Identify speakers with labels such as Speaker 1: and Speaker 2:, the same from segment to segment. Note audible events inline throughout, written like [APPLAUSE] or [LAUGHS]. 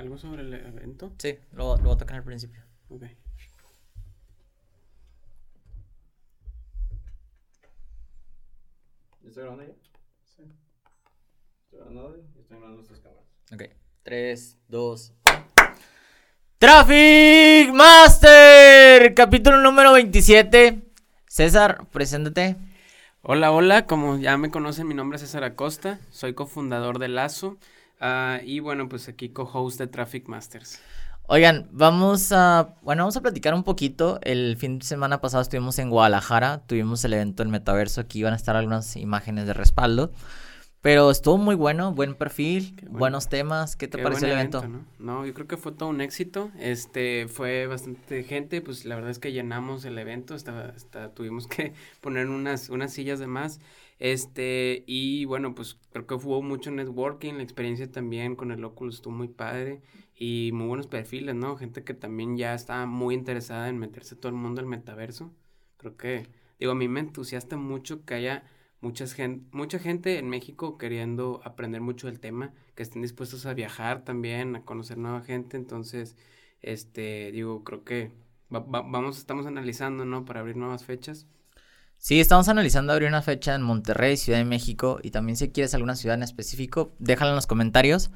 Speaker 1: ¿Algo sobre el evento?
Speaker 2: Sí, lo, lo voy a tocar al principio.
Speaker 1: Ok.
Speaker 3: ¿Está grabando ya? Sí. ¿Está grabando y están grabando nuestras cámaras?
Speaker 2: Ok. 3, 2. Traffic Master, capítulo número 27. César, preséntate.
Speaker 1: Hola, hola, como ya me conocen, mi nombre es César Acosta, soy cofundador de Lazo ah, y bueno, pues aquí co-host de Traffic Masters.
Speaker 2: Oigan, vamos a, bueno, vamos a platicar un poquito. El fin de semana pasado estuvimos en Guadalajara, tuvimos el evento del metaverso, aquí iban a estar algunas imágenes de respaldo. Pero estuvo muy bueno, buen perfil,
Speaker 1: bueno.
Speaker 2: buenos temas. ¿Qué te
Speaker 1: Qué
Speaker 2: pareció el evento?
Speaker 1: ¿no? No, yo creo que fue todo un éxito. Este, fue bastante gente, pues la verdad es que llenamos el evento, estaba, hasta tuvimos que [LAUGHS] poner unas, unas sillas de más. Este, y bueno, pues creo que hubo mucho networking, la experiencia también con el Oculus estuvo muy padre y muy buenos perfiles, ¿no? Gente que también ya estaba muy interesada en meterse todo el mundo al metaverso. Creo que, digo, a mí me entusiasta mucho que haya muchas gen- mucha gente en México queriendo aprender mucho del tema, que estén dispuestos a viajar también, a conocer nueva gente, entonces, este, digo, creo que va- vamos, estamos analizando, ¿no? Para abrir nuevas fechas.
Speaker 2: Sí, estamos analizando abrir una fecha en Monterrey, Ciudad de México, y también si quieres alguna ciudad en específico, déjala en los comentarios.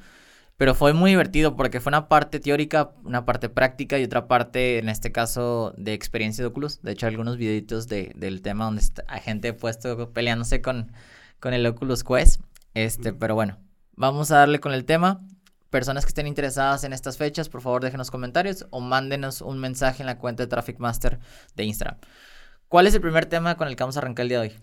Speaker 2: Pero fue muy divertido porque fue una parte teórica, una parte práctica y otra parte, en este caso, de experiencia de Oculus. De hecho, algunos videitos de, del tema donde está- hay gente puesto peleándose con, con el Oculus Quest. Este, pero bueno, vamos a darle con el tema. Personas que estén interesadas en estas fechas, por favor déjenos comentarios o mándenos un mensaje en la cuenta de Traffic Master de Instagram. ¿Cuál es el primer tema con el que vamos a arrancar el día de hoy?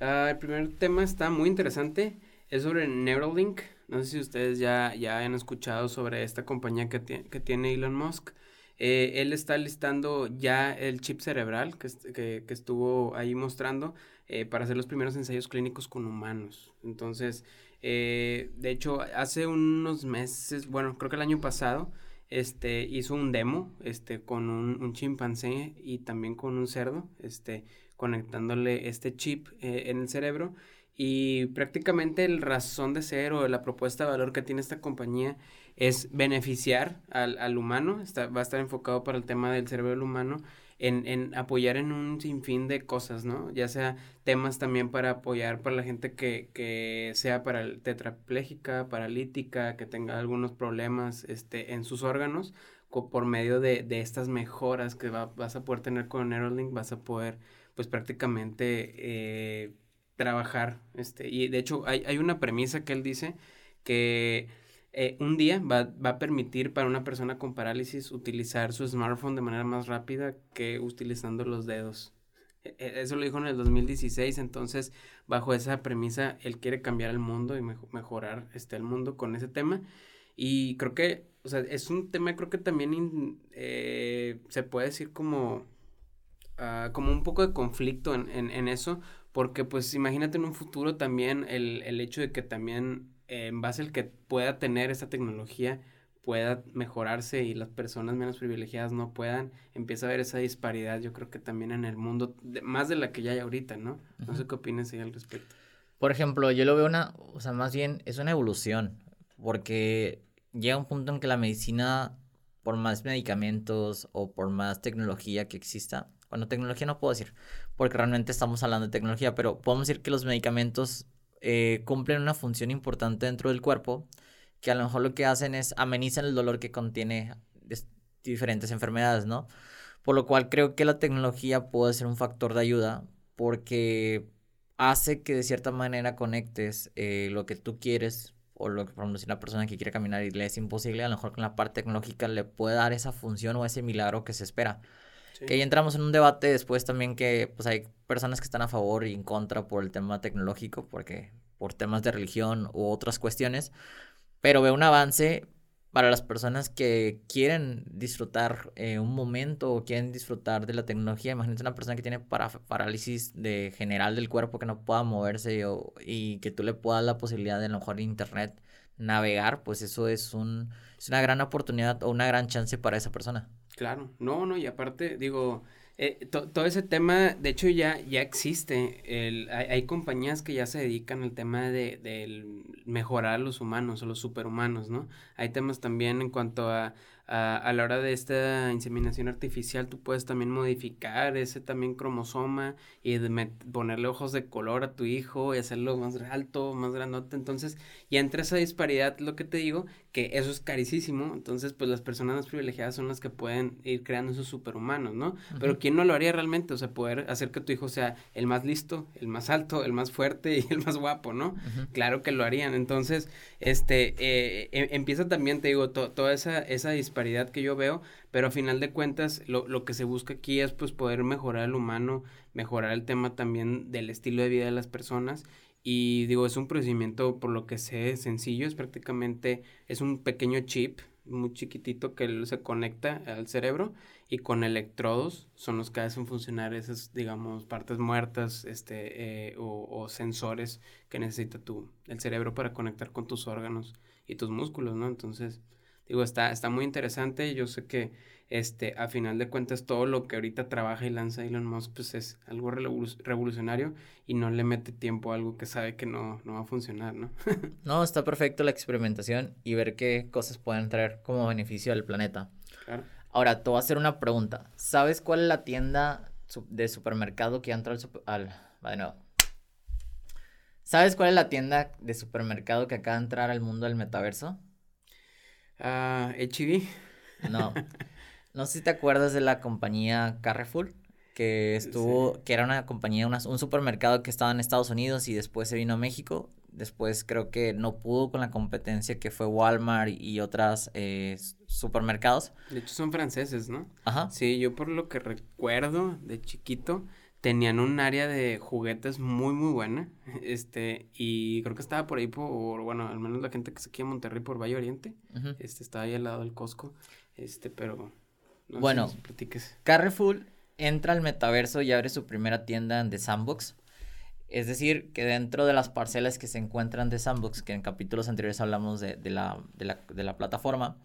Speaker 1: Ah, el primer tema está muy interesante, es sobre Neuralink. No sé si ustedes ya, ya han escuchado sobre esta compañía que, que tiene Elon Musk. Eh, él está listando ya el chip cerebral que, que estuvo ahí mostrando eh, para hacer los primeros ensayos clínicos con humanos. Entonces, eh, de hecho, hace unos meses, bueno, creo que el año pasado, este, hizo un demo, este, con un, un chimpancé y también con un cerdo, este, conectándole este chip eh, en el cerebro. Y prácticamente el razón de ser o la propuesta de valor que tiene esta compañía es beneficiar al, al humano, está, va a estar enfocado para el tema del cerebro humano, en, en apoyar en un sinfín de cosas, ¿no? Ya sea temas también para apoyar para la gente que, que sea para tetrapléjica, paralítica, que tenga algunos problemas este, en sus órganos, por medio de, de estas mejoras que va- vas a poder tener con Neuralink, vas a poder, pues prácticamente, eh, trabajar, este, y de hecho hay, hay una premisa que él dice que eh, un día va, va a permitir para una persona con parálisis utilizar su smartphone de manera más rápida que utilizando los dedos. E- e- Eso lo dijo en el 2016, entonces bajo esa premisa él quiere cambiar el mundo y mejo- mejorar este, el mundo con ese tema. Y creo que, o sea, es un tema creo que también eh, se puede decir como, ah, como un poco de conflicto en, en eso, porque pues imagínate en un futuro también el, el hecho de que también eh, en base al que pueda tener esta tecnología pueda mejorarse y las personas menos privilegiadas no puedan, empieza a haber esa disparidad, yo creo que también en el mundo, de- más de la que ya hay ahorita, ¿no? No sé qué opinas ahí al respecto.
Speaker 2: Por ejemplo, yo lo veo una, o sea, más bien es una evolución, porque llega un punto en que la medicina, por más medicamentos o por más tecnología que exista, bueno, tecnología no puedo decir, porque realmente estamos hablando de tecnología, pero podemos decir que los medicamentos eh, cumplen una función importante dentro del cuerpo, que a lo mejor lo que hacen es amenizan el dolor que contiene diferentes enfermedades, ¿no? Por lo cual creo que la tecnología puede ser un factor de ayuda, porque hace que de cierta manera conectes eh, lo que tú quieres o lo que, por ejemplo, si una persona que quiere caminar y le es imposible, a lo mejor con la parte tecnológica le puede dar esa función o ese milagro que se espera.
Speaker 1: Sí.
Speaker 2: Que ahí entramos en un debate después también que pues hay personas que están a favor y en contra por el tema tecnológico, porque por temas de religión u otras cuestiones, pero veo un avance para las personas que quieren disfrutar eh, un momento o quieren disfrutar de la tecnología. Imagínate una persona que tiene para- parálisis de general del cuerpo que no pueda moverse o- y que tú le puedas la posibilidad de a lo mejor internet navegar, pues eso es un es una gran oportunidad o una gran chance para esa persona.
Speaker 1: Claro, no, no, y aparte, digo, eh, todo ese tema, de hecho ya, ya existe, el, hay, hay, compañías que ya se dedican al tema de, de mejorar a los humanos o los superhumanos, ¿no? Hay temas también en cuanto a a, la hora de esta inseminación artificial tú puedes también modificar ese también cromosoma y ponerle ojos de color a tu hijo y hacerlo más alto, más grandote. Entonces, ya entre esa disparidad, lo que te digo, que eso es carísimo. Entonces, pues las personas más privilegiadas son las que pueden ir creando esos superhumanos, ¿no? Pero ¿quién no lo haría realmente? O sea, poder hacer que tu hijo sea el más listo, el más alto, el más fuerte [LAUGHS] y el más guapo, ¿no? Claro que lo harían. Entonces, este, eh, em, empieza también, te digo, toda esa, esa disparidad que yo veo, pero a final de cuentas lo, lo que se busca aquí es pues poder mejorar el humano, mejorar el tema también del estilo de vida de las personas. Y digo, es un procedimiento por lo que sé sencillo, es prácticamente, es un pequeño chip muy chiquitito que se conecta al cerebro y con electrodos son los que hacen funcionar esas, digamos, partes muertas este, eh, o, o, sensores que necesita tu, el cerebro para conectar con tus órganos y tus músculos, ¿no? Entonces, Digo, está, está muy interesante. Yo sé que este, a final de cuentas todo lo que ahorita trabaja y lanza Elon Musk pues es algo revolucionario y no le mete tiempo a algo que sabe que no, no va a funcionar, ¿no? [LAUGHS]
Speaker 2: no, está perfecto la experimentación y ver qué cosas pueden traer como beneficio al planeta. Claro. Ahora, te voy a hacer una pregunta. ¿Sabes cuál es la tienda de supermercado que entra al... al bueno, ¿Sabes cuál es la tienda de supermercado que acaba de entrar al mundo del metaverso?
Speaker 1: Ah, HB.
Speaker 2: No. [LAUGHS] No sé si te acuerdas de la compañía Carrefour, que estuvo, que era una compañía, un supermercado que estaba en Estados Unidos y después se vino a México. Después creo que no pudo con la competencia que fue Walmart y otras eh, supermercados.
Speaker 1: De hecho son franceses, ¿no? Ajá. Sí, yo por lo que recuerdo de chiquito, tenían un área de juguetes muy, muy buena. [LAUGHS] Este, y creo que estaba por ahí por, bueno, al menos la gente que se aquí en Monterrey por Valle Oriente. Este, estaba ahí al lado del Costco. Este, pero.
Speaker 2: Bueno, Carrefour entra al metaverso y abre su primera tienda en The Sandbox. Es decir, que dentro de las parcelas que se encuentran de Sandbox, que en capítulos anteriores hablamos de, de, la, de, la, de la plataforma,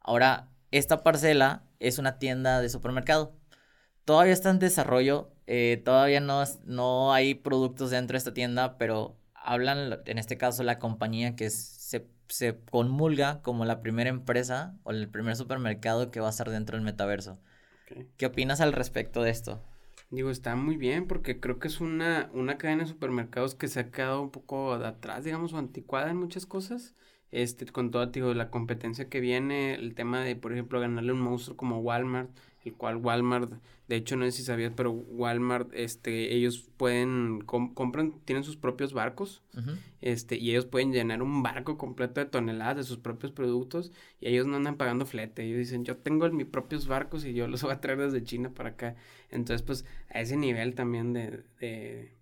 Speaker 2: ahora esta parcela es una tienda de supermercado. Todavía está en desarrollo, eh, todavía no, no hay productos dentro de esta tienda, pero hablan, en este caso, la compañía que se, se conmulga como la primera empresa o el primer supermercado que va a estar dentro del metaverso. ¿Qué opinas al respecto de esto?
Speaker 1: Digo, está muy bien porque creo que es una, una cadena de supermercados que se ha quedado un poco de atrás, digamos, o anticuada en muchas cosas. Este, con toda, digo, la competencia que viene, el tema de, por ejemplo, ganarle un monstruo como Walmart, el cual Walmart, de hecho no sé si sabías, pero Walmart, este, ellos pueden, compran, tienen sus propios barcos, este, y ellos pueden llenar un barco completo de toneladas de sus propios productos, y ellos no andan pagando flete, ellos dicen, yo tengo mis propios barcos y yo los [LAUGHS] voy a traer desde China para acá, entonces pues a ese nivel también de, de,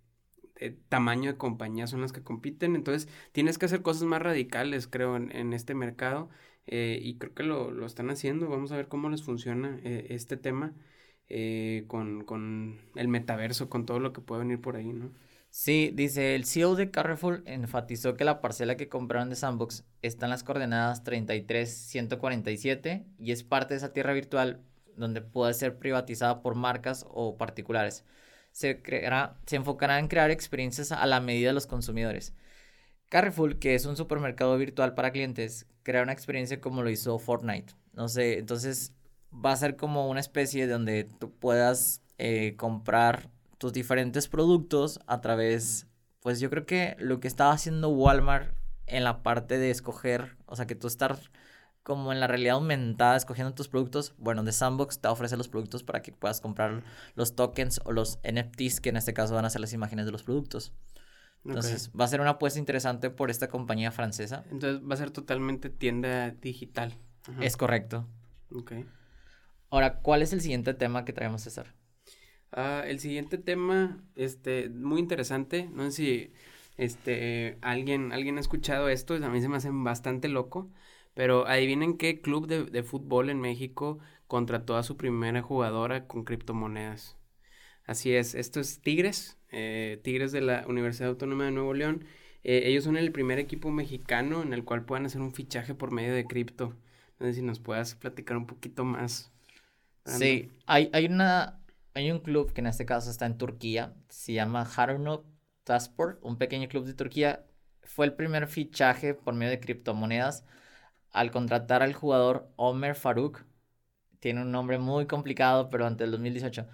Speaker 1: de tamaño de compañía son las que compiten, entonces tienes que hacer cosas más radicales, creo, en, en este mercado, eh, y creo que lo, lo, están haciendo. Vamos a ver cómo les funciona eh, este tema eh, con, con, el metaverso, con todo lo que puede venir por ahí, ¿no?
Speaker 2: Sí, dice, el CEO de Carrefour enfatizó que la parcela que compraron de Sandbox está en las coordenadas 33-147 y es parte de esa tierra virtual donde puede ser privatizada por marcas o particulares. Se, creará, se enfocará en crear experiencias a la medida de los consumidores. Carrefour, que es un supermercado virtual para clientes, crea una experiencia como lo hizo Fortnite. No sé, entonces va a ser como una especie de donde tú puedas eh, comprar tus diferentes productos a través, pues yo creo que lo que estaba haciendo Walmart en la parte de escoger, o sea, que tú estás como en la realidad aumentada escogiendo tus productos, bueno, de Sandbox te ofrece los productos para que puedas comprar los tokens o los NFTs, que en este caso van a ser las imágenes de los productos. Entonces, va a ser una apuesta interesante por esta compañía francesa.
Speaker 1: Entonces, va a ser totalmente tienda digital.
Speaker 2: Es correcto. Ok. Ahora, ¿cuál es el siguiente tema que traemos, César?
Speaker 1: Ah, el siguiente tema, este, muy interesante. No sé si este, alguien, alguien ha escuchado esto, a mí se me hace bastante loco. Pero adivinen qué club de, de fútbol en México contrató a su primera jugadora con criptomonedas. Así es, esto es Tigres, eh, Tigres de la Universidad Autónoma de Nuevo León. Eh, ellos son el primer equipo mexicano en el cual puedan hacer un fichaje por medio de cripto. No sé si nos puedas platicar un poquito más.
Speaker 2: Sí, hay, hay una hay un club que en este caso está en Turquía, se llama Harunok Taspor, un pequeño club de Turquía. Fue el primer fichaje por medio de criptomonedas al contratar al jugador Omer Farouk. Tiene un nombre muy complicado, pero ante el 2018.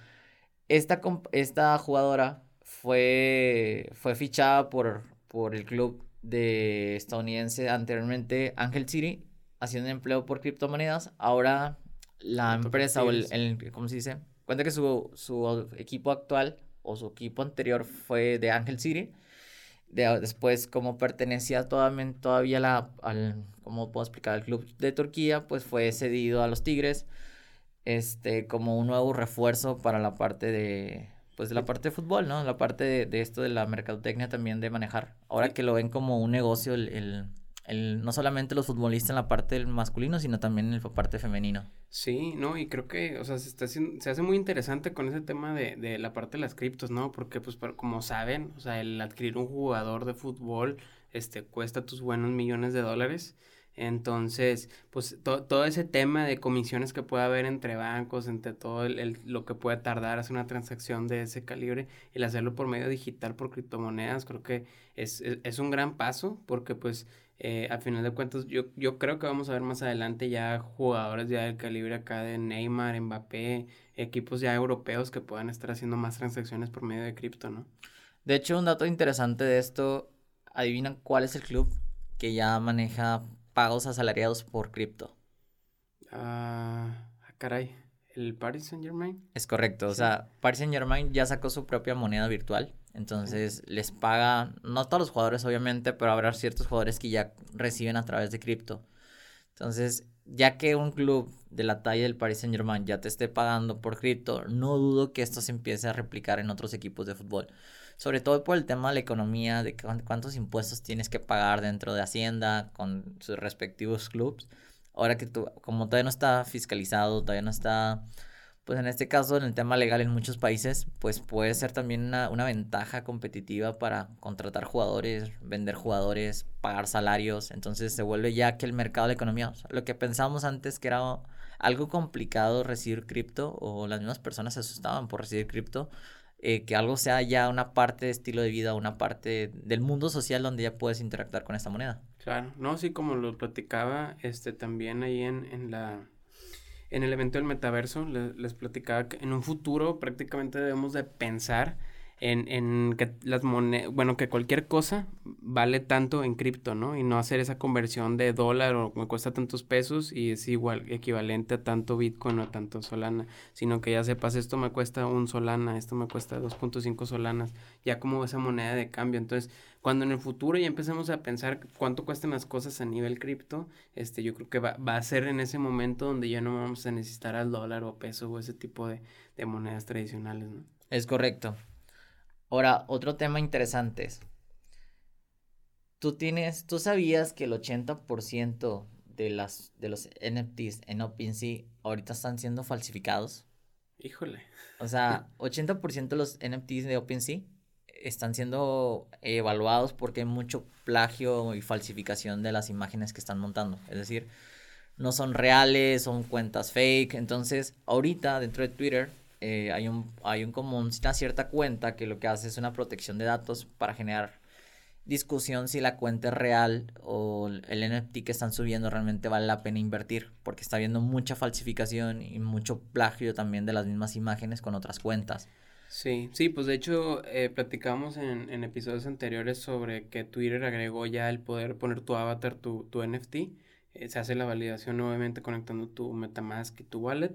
Speaker 2: Esta, esta jugadora fue, fue fichada por, por el club de estadounidense anteriormente Angel City, haciendo empleo por criptomonedas. Ahora la empresa o el, ¿cómo se dice? Cuenta que su, su equipo actual o su equipo anterior fue de Angel City. De, después, como pertenecía todavía, todavía la, al, ¿cómo puedo explicar? Al club de Turquía, pues fue cedido a los Tigres este, como un nuevo refuerzo para la parte de, pues de la parte de fútbol, ¿no? La parte de, de esto de la mercadotecnia también de manejar. Ahora que lo ven como un negocio, el, el, el, no solamente los futbolistas en la parte del masculino, sino también en la parte femenino.
Speaker 1: Sí, no, y creo que, o sea, se, está haciendo, se hace muy interesante con ese tema de, de la parte de las criptos, ¿no? Porque, pues, como saben, o sea, el adquirir un jugador de fútbol, este, cuesta tus buenos millones de dólares. Entonces, pues todo ese tema de comisiones que puede haber entre bancos, entre todo el, lo que puede tardar hacer una transacción de ese calibre, el hacerlo por medio digital, por criptomonedas, creo que es, es, un gran paso porque pues eh, a final de cuentas yo, yo creo que vamos a ver más adelante ya jugadores ya del calibre acá de Neymar, Mbappé, equipos ya europeos que puedan estar haciendo más transacciones por medio de cripto, ¿no?
Speaker 2: De hecho, un dato interesante de esto, adivina cuál es el club que ya maneja pagos asalariados por cripto.
Speaker 1: Ah, ah, caray. ¿El Paris Saint Germain?
Speaker 2: Es correcto, o sea, Paris Saint Germain ya sacó su propia moneda virtual, entonces les paga, no todos los jugadores obviamente, pero habrá ciertos jugadores que ya reciben a través de cripto. Entonces, ya que un club de la talla del Paris Saint Germain ya te esté pagando por cripto, no dudo que esto se empiece a replicar en otros equipos de fútbol sobre todo por el tema de la economía, de cuántos impuestos tienes que pagar dentro de Hacienda con sus respectivos clubes. Ahora que tú, como todavía no está fiscalizado, todavía no está, pues en este caso, en el tema legal en muchos países, pues puede ser también una, ventaja competitiva para contratar jugadores, vender jugadores, pagar salarios. Entonces se vuelve ya que el mercado de la economía, lo que pensamos antes que era algo complicado recibir cripto o las mismas personas se asustaban por recibir cripto, eh, que algo sea ya una parte de estilo de vida, una parte del mundo social donde ya puedes interactuar con esta moneda.
Speaker 1: Claro, no, sí, como lo platicaba este también ahí en, en la en el evento del metaverso, les platicaba que en un futuro prácticamente debemos de pensar en, en que las monedas, bueno, que cualquier cosa vale tanto en cripto, ¿no? Y no hacer esa conversión de dólar o me cuesta tantos pesos y es igual, equivalente a tanto Bitcoin o a tanto Solana, sino que ya sepas, esto me cuesta un Solana, esto me cuesta 2.5 Solanas, ya como esa moneda de cambio. Entonces, cuando en el futuro ya empecemos a pensar cuánto cuestan las cosas a nivel cripto, este, yo creo que va, va a ser en ese momento donde ya no vamos a necesitar al dólar o peso o ese tipo de, de monedas tradicionales, ¿no?
Speaker 2: Es correcto. Ahora, otro tema interesante es, tú tienes, tú sabías que el 80% de, las, de los NFTs en OpenSea ahorita están siendo falsificados.
Speaker 1: Híjole.
Speaker 2: O sea, [LAUGHS] 80% de los NFTs de OpenSea están siendo evaluados porque hay mucho plagio y falsificación de las imágenes que están montando. Es decir, no son reales, son cuentas fake. Entonces, ahorita dentro de Twitter eh, hay, un, hay un como una cierta cuenta que lo que hace es una protección de datos para generar discusión si la cuenta es real o el NFT que están subiendo realmente vale la pena invertir, porque está habiendo mucha falsificación y mucho plagio también de las mismas imágenes con otras cuentas.
Speaker 1: Sí, sí, pues de hecho eh, platicamos en, episodios anteriores sobre que Twitter agregó ya el poder poner tu avatar, tu, tu NFT. Eh, se hace la validación nuevamente conectando tu Metamask y tu wallet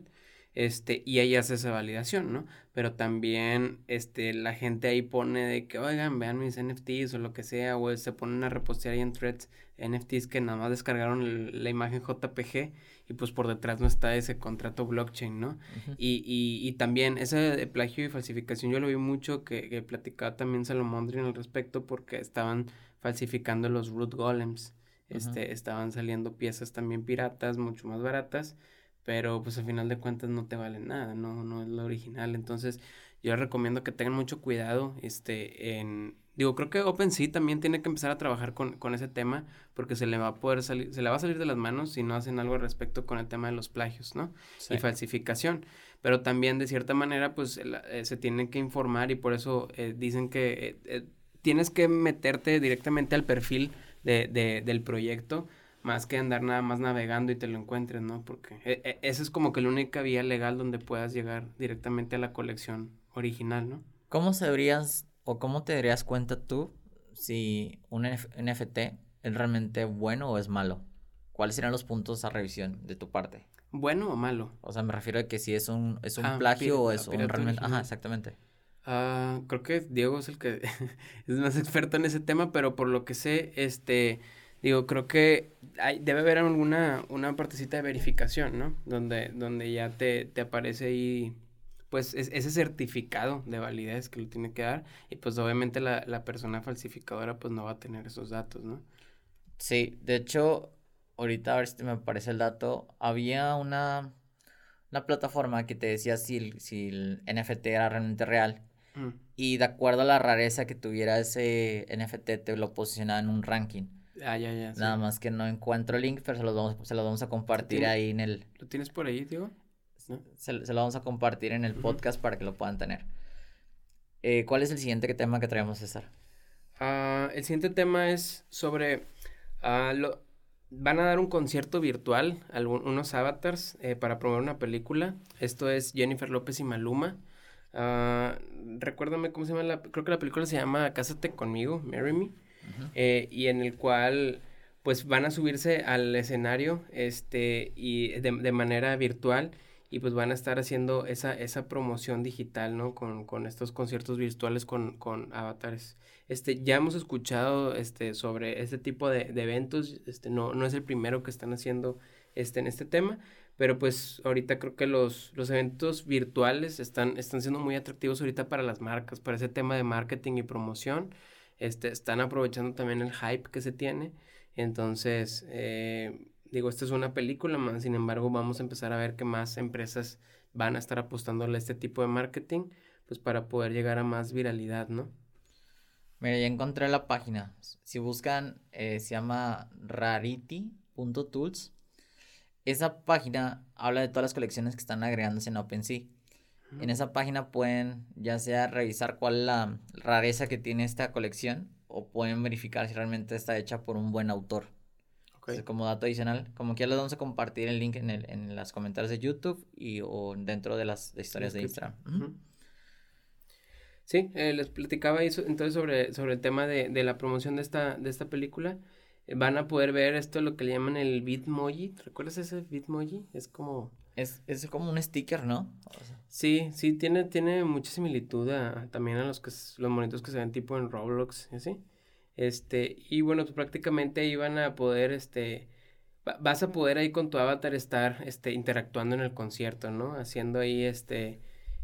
Speaker 1: este, y ahí hace esa validación, ¿no? Pero también, este, la gente ahí pone de que, oigan, vean mis NFTs o lo que sea, o se ponen a repostear ahí en threads NFTs que nada más descargaron la imagen JPG y pues por detrás no está ese contrato blockchain, ¿no? y, y, y, también ese de plagio y falsificación yo lo vi mucho que, que platicaba también Salomondrin al respecto porque estaban falsificando los root golems, este, estaban saliendo piezas también piratas, mucho más baratas, pero pues al final de cuentas no te vale nada, no, no es lo original. Entonces yo les recomiendo que tengan mucho cuidado este, en, Digo, creo que OpenSea también tiene que empezar a trabajar con, con, ese tema porque se le va a poder salir, se le va a salir de las manos si no hacen algo al respecto con el tema de los plagios, ¿no? Y falsificación. Pero también de cierta manera, pues eh, se tienen que informar y por eso eh, dicen que eh, tienes que meterte directamente al perfil de, de, del proyecto más que andar nada más navegando y te lo encuentres, ¿no? Porque esa es como que la única vía legal donde puedas llegar directamente a la colección original, ¿no?
Speaker 2: ¿Cómo sabrías o cómo te darías cuenta tú si un NFT es realmente bueno o es malo? ¿Cuáles serían los puntos a revisión de tu parte?
Speaker 1: ¿Bueno o malo?
Speaker 2: O sea, me refiero a que si es un, es un ah, plagio o es un realmente... Ajá, exactamente.
Speaker 1: Ah, creo que Diego es el que [LAUGHS] es más experto en ese tema, pero por lo que sé, este, digo, creo que hay, debe haber alguna, una partecita de verificación, ¿no? Donde, donde ya te, te aparece ahí pues ese certificado de validez que lo tiene que dar y pues obviamente la, la, persona falsificadora pues no va a tener esos datos, ¿no?
Speaker 2: Sí, de hecho, ahorita a ver si me aparece el dato, había una, una plataforma que te decía si el, si el NFT era realmente real mm. y de acuerdo a la rareza que tuviera ese NFT te lo posicionaba en un ranking.
Speaker 1: Ah, ya, ya.
Speaker 2: Nada más que no encuentro el link, pero se los vamos, se los vamos a compartir ahí en el...
Speaker 1: ¿Lo tienes por ahí, Diego?
Speaker 2: Se, lo vamos a compartir en el podcast para que lo puedan tener. Eh, ¿Cuál es el siguiente tema que traemos, César?
Speaker 1: Uh, el siguiente tema es sobre... Uh, lo, van a dar un concierto virtual, unos avatars, eh, para promover una película. Esto es Jennifer López y Maluma. Uh, recuérdame cómo se llama la... Creo que la película se llama Cásate conmigo, Marry Me. Eh, y en el cual pues van a subirse al escenario este y de, de manera virtual y pues van a estar haciendo esa, esa promoción digital, ¿no? Con, con estos conciertos virtuales con, con, avatares. Este, ya hemos escuchado este, sobre este tipo de, de, eventos, este, no, no es el primero que están haciendo este, en este tema, pero pues ahorita creo que los, los eventos virtuales están, están siendo muy atractivos ahorita para las marcas, para ese tema de marketing y promoción, este, están aprovechando también el hype que se tiene, entonces... Eh, Digo, esta es una película, más sin embargo vamos a empezar a ver que más empresas van a estar apostándole a este tipo de marketing, pues para poder llegar a más viralidad, ¿no?
Speaker 2: Mira, ya encontré la página. Si buscan, eh, se llama rarity.tools. Esa página habla de todas las colecciones que están agregándose en OpenSea. En esa página pueden ya sea revisar cuál es la rareza que tiene esta colección o pueden verificar si realmente está hecha por un buen autor como dato adicional, como que ya les vamos a compartir el link en, el, en los comentarios de YouTube y o dentro de las historias de Instagram.
Speaker 1: Sí, eh, les platicaba eso, entonces sobre, sobre el tema de, de, la promoción de esta, de esta película. Eh, van a poder ver esto, lo que le llaman el Bitmoji. ¿Recuerdas ese Bitmoji? Es como...
Speaker 2: Es, es como un sticker, ¿no?
Speaker 1: Sí, sí, tiene, tiene mucha similitud a, también a los, que, los monitos que se ven tipo en Roblox, ¿sí? Este, y bueno, pues prácticamente iban a poder, este, vas a poder ahí con tu avatar estar, este, interactuando en el concierto, ¿no? Haciendo ahí, este,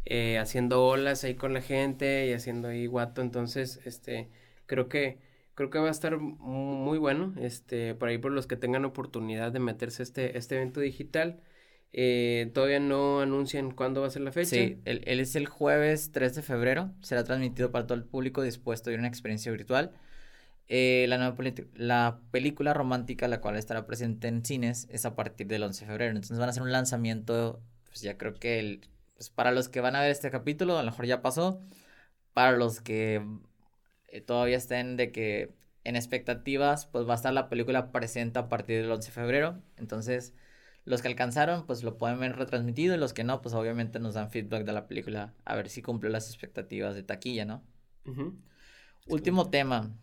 Speaker 1: eh, haciendo olas ahí con la gente y haciendo ahí guato, entonces, este, creo que, creo que va a estar muy bueno, este, por ahí por los que tengan oportunidad de meterse este, este evento digital. Eh, todavía no anuncian cuándo va a ser la fecha.
Speaker 2: Sí, él, él, es el jueves 3 de febrero. Será transmitido para todo el público dispuesto a una experiencia virtual. Eh, la, nueva la película romántica, la cual estará presente en cines, es a partir del 11 de febrero. Entonces van a hacer un lanzamiento, pues ya creo que el, pues para los que van a ver este capítulo, a lo mejor ya pasó. Para los que eh, todavía estén de que en expectativas, pues va a estar la película presente a partir del 11 de febrero. Entonces, los que alcanzaron, pues lo pueden ver retransmitido y los que no, pues obviamente nos dan feedback de la película a ver si cumple las expectativas de taquilla, ¿no? Último tema,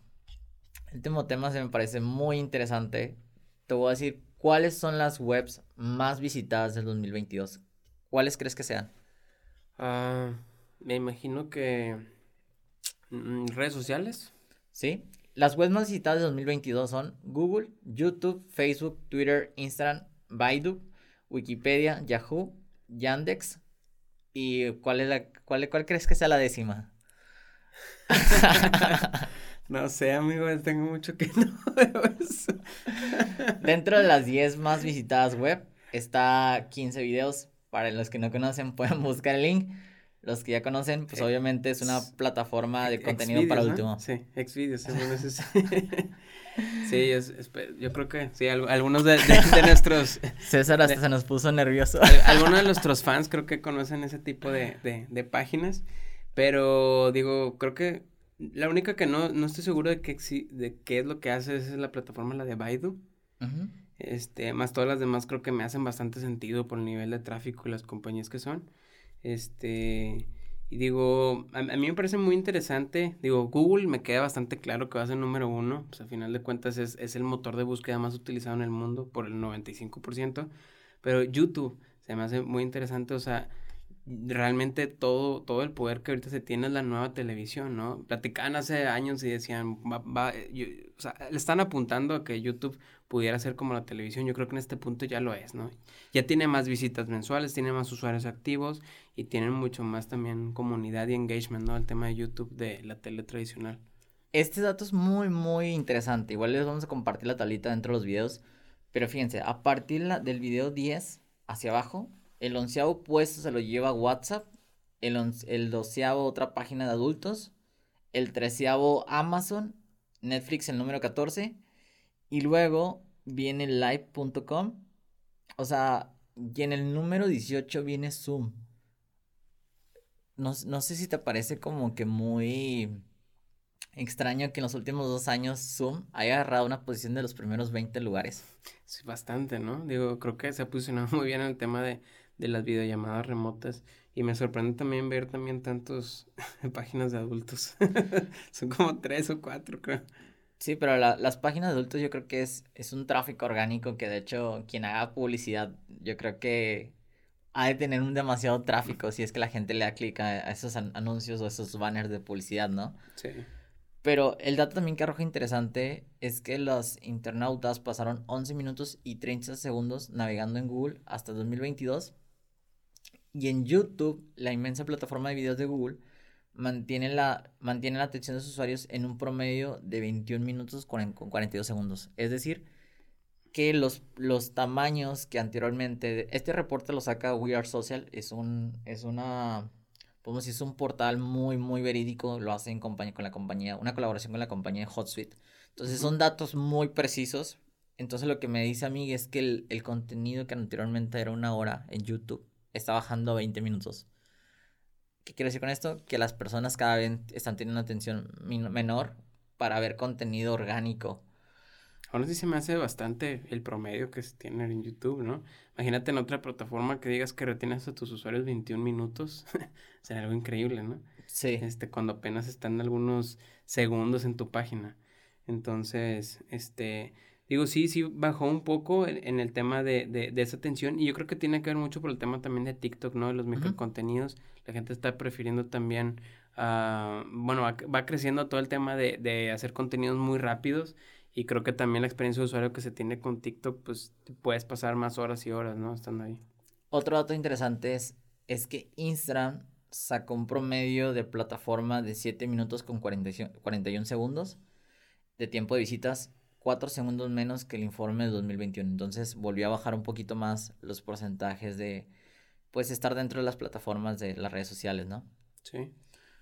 Speaker 2: el último tema se me parece muy interesante. Te voy a decir cuáles son las webs más visitadas del 2022. ¿Cuáles crees que sean?
Speaker 1: Ah, me imagino que mm, redes sociales.
Speaker 2: Sí. Las webs más visitadas del 2022 son Google, YouTube, Facebook, Twitter, Instagram, Baidu, Wikipedia, Yahoo, Yandex. ¿Y cuál es la cuál, cuál crees que sea la décima? [LAUGHS]
Speaker 1: No sé, amigo, tengo mucho que no [LAUGHS] veo eso.
Speaker 2: Dentro de las 10 más visitadas web está 15 videos. Para los que no conocen, [LAUGHS] pueden buscar el link. los que ya conocen, pues obviamente es una plataforma de contenido para último.
Speaker 1: Sí, Xvideos, sí. Sí, es, yo creo que sí, algunos de, nuestros... [LAUGHS]
Speaker 2: César hasta se nos puso nervioso.
Speaker 1: algunos de nuestros fans creo que conocen ese tipo de, de, páginas, pero digo, creo que la única que no, no estoy seguro de, que, de qué es lo que hace es la plataforma, la de Baidu. Este, más todas las demás creo que me hacen bastante sentido por el nivel de tráfico y las compañías que son. Este, y digo, a, mí me parece muy interesante. Digo, Google me queda bastante claro que va a ser número uno. Pues a final de cuentas es, el motor de búsqueda más utilizado en el mundo por el 95%. Pero YouTube se me hace muy interesante. O sea, realmente todo, todo el poder que ahorita se tiene es la nueva televisión, ¿no? Platicaban hace años y decían, o sea, le están apuntando a que YouTube pudiera ser como la televisión, yo creo que en este punto ya lo es, ¿no? Ya tiene más visitas mensuales, tiene más usuarios activos y tienen mucho más también comunidad y engagement, ¿no? El tema de YouTube de la tele tradicional.
Speaker 2: Este dato es muy, muy interesante. Igual les vamos a compartir la tablita dentro de los videos. Pero fíjense, a partir del video 10 hacia abajo, el onceavo puesto se lo lleva WhatsApp. El, el doceavo otra página de adultos. El treceavo Amazon. Netflix el número 14. Y luego viene live.com. O sea, y en el número 18 viene Zoom. No, no, sé si te parece como que muy extraño que en los últimos dos años Zoom haya agarrado una posición de los primeros 20 lugares.
Speaker 1: Sí, bastante, ¿no? Digo, creo que se ha posicionado [LAUGHS] muy bien en el tema de, de las videollamadas remotas. Y me sorprende también ver también tantos [LAUGHS] páginas de adultos. [LAUGHS] Son como tres o cuatro, creo.
Speaker 2: Sí, pero las páginas de adultos yo creo que es, es un tráfico orgánico que de hecho quien haga publicidad yo creo que ha de tener un demasiado tráfico si es que la gente le da clic a, esos anuncios o esos banners de publicidad, ¿no? Sí. Pero el dato también que arroja interesante es que los internautas pasaron 11 minutos y 30 segundos navegando en Google hasta 2022 y en YouTube, la inmensa plataforma de videos de Google, mantiene la, mantiene la atención de sus usuarios en un promedio de 21 minutos con 42 segundos. Es decir, que los, los tamaños que anteriormente... Este reporte lo saca We Are Social, es, un, es una... Podemos decir, es un portal muy, muy verídico, lo hace en compañía, con la compañía, una colaboración con la compañía HotSuite. Entonces son datos muy precisos. Entonces lo que me dice a mí es que el, el contenido que anteriormente era una hora en YouTube está bajando a 20 minutos. ¿Qué quiero decir con esto? Que las personas cada vez están teniendo una atención menor para ver contenido orgánico.
Speaker 1: Ahora sí se me hace bastante el promedio que se tiene en YouTube, ¿no? Imagínate en otra plataforma que digas que retienes a tus usuarios 21 minutos. [LAUGHS] Sería algo increíble, ¿no? Sí. Este, cuando apenas están algunos segundos en tu página. Entonces, este, Digo, sí, sí bajó un poco en, el tema de, de, esa atención y yo creo que tiene que ver mucho por el tema también de TikTok, ¿no? De los microcontenidos. La gente está prefiriendo también, uh, bueno, va, creciendo todo el tema de, de hacer contenidos muy rápidos y creo que también la experiencia de usuario que se tiene con TikTok, pues puedes pasar más horas y horas, ¿no? Estando ahí.
Speaker 2: Otro dato interesante es, es que Instagram sacó un promedio de plataforma de 7 minutos con 41 segundos de tiempo de visitas cuatro segundos menos que el informe de 2021. Entonces volvió a bajar un poquito más los porcentajes de, pues, estar dentro de las plataformas de las redes sociales, ¿no?
Speaker 1: Sí.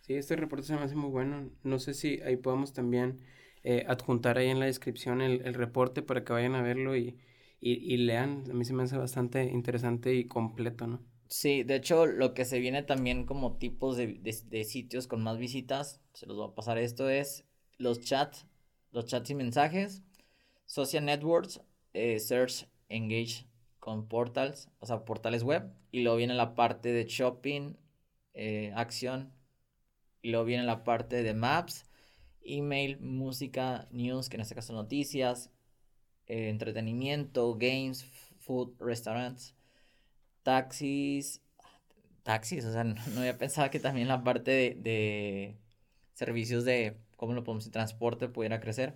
Speaker 1: Sí, este reporte se me hace muy bueno. No sé si ahí podemos también eh, adjuntar ahí en la descripción el, reporte para que vayan a verlo y, y, lean. A mí se me hace bastante interesante y completo, ¿no?
Speaker 2: Sí, de hecho, lo que se viene también como tipos de, de sitios con más visitas, se los voy a pasar esto, es los chats, los chats y mensajes, Social Networks, eh, Search, Engage con portals, o sea, portales web. Y luego viene la parte de shopping, eh, acción. Y luego viene la parte de maps, email, música, news, que en este caso noticias, eh, entretenimiento, games, food, restaurants, taxis. Taxis, o sea, [LAUGHS] no, había pensado que también la parte de, servicios de, ¿cómo lo podemos? Transporte pudiera crecer.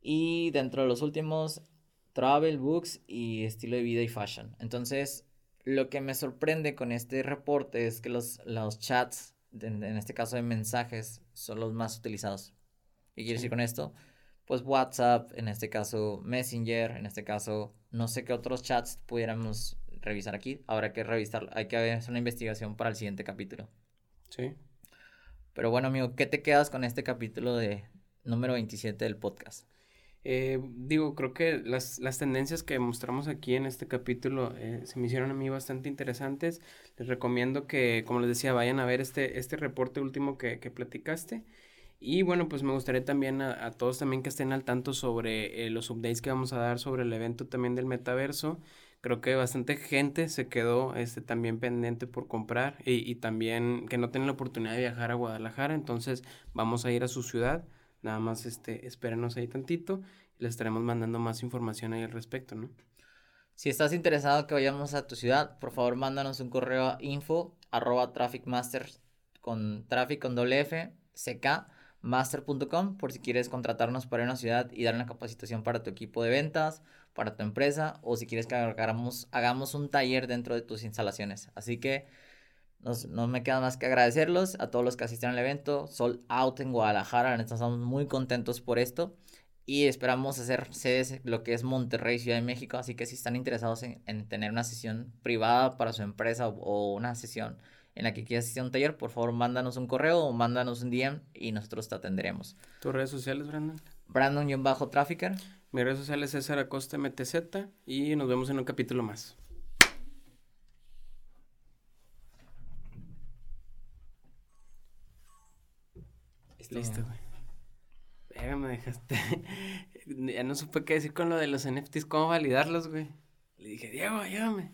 Speaker 2: Y dentro de los últimos, travel, books y estilo de vida y fashion. Entonces, lo que me sorprende con este reporte es que los, los chats, en, este caso de mensajes, son los más utilizados. ¿Qué quiere decir con esto? Pues WhatsApp, en este caso Messenger, en este caso no sé qué otros chats pudiéramos revisar aquí. Habrá que revisar, hay que hacer una investigación para el siguiente capítulo.
Speaker 1: Sí.
Speaker 2: Pero bueno, amigo, ¿qué te quedas con este capítulo de número 27 del podcast?
Speaker 1: Eh, digo, creo que las, las, tendencias que mostramos aquí en este capítulo eh, se me hicieron a mí bastante interesantes. Les recomiendo que, como les decía, vayan a ver este, este reporte último que, que platicaste. Y bueno, pues me gustaría también a, todos también que estén al tanto sobre eh, los updates que vamos a dar sobre el evento también del metaverso. Creo que bastante gente se quedó este, también pendiente por comprar y, y también que no tienen la oportunidad de viajar a Guadalajara. Entonces vamos a ir a su ciudad Nada más este, espérenos ahí tantito y les estaremos mandando más información ahí al respecto, ¿no?
Speaker 2: Si estás interesado que vayamos a tu ciudad, por favor mándanos un correo a info arroba trafficmasters con traffic con doble F, ck, master.com por si quieres contratarnos para una ciudad y dar una capacitación para tu equipo de ventas, para tu empresa o si quieres que hagamos, hagamos un taller dentro de tus instalaciones. Así que no me queda más que agradecerlos a todos los que asistieron al evento. Sold out en Guadalajara. Estamos muy contentos por esto. Y esperamos hacer sedes lo que es Monterrey, Ciudad de México. Así que si están interesados en, tener una sesión privada para su empresa o, una sesión en la que quieras asistir a un taller, por favor mándanos un correo o mándanos un DM y nosotros te atenderemos.
Speaker 1: ¿Tus redes sociales, Brandon?
Speaker 2: Brandon-Trafficker.
Speaker 1: Mis redes sociales es César Acosta MTZ y nos vemos en un capítulo más. Listo, güey. Venga, me dejaste. [LAUGHS] ya no supe qué decir con lo de los NFTs, cómo validarlos, güey. Le dije, Diego, ayúdame.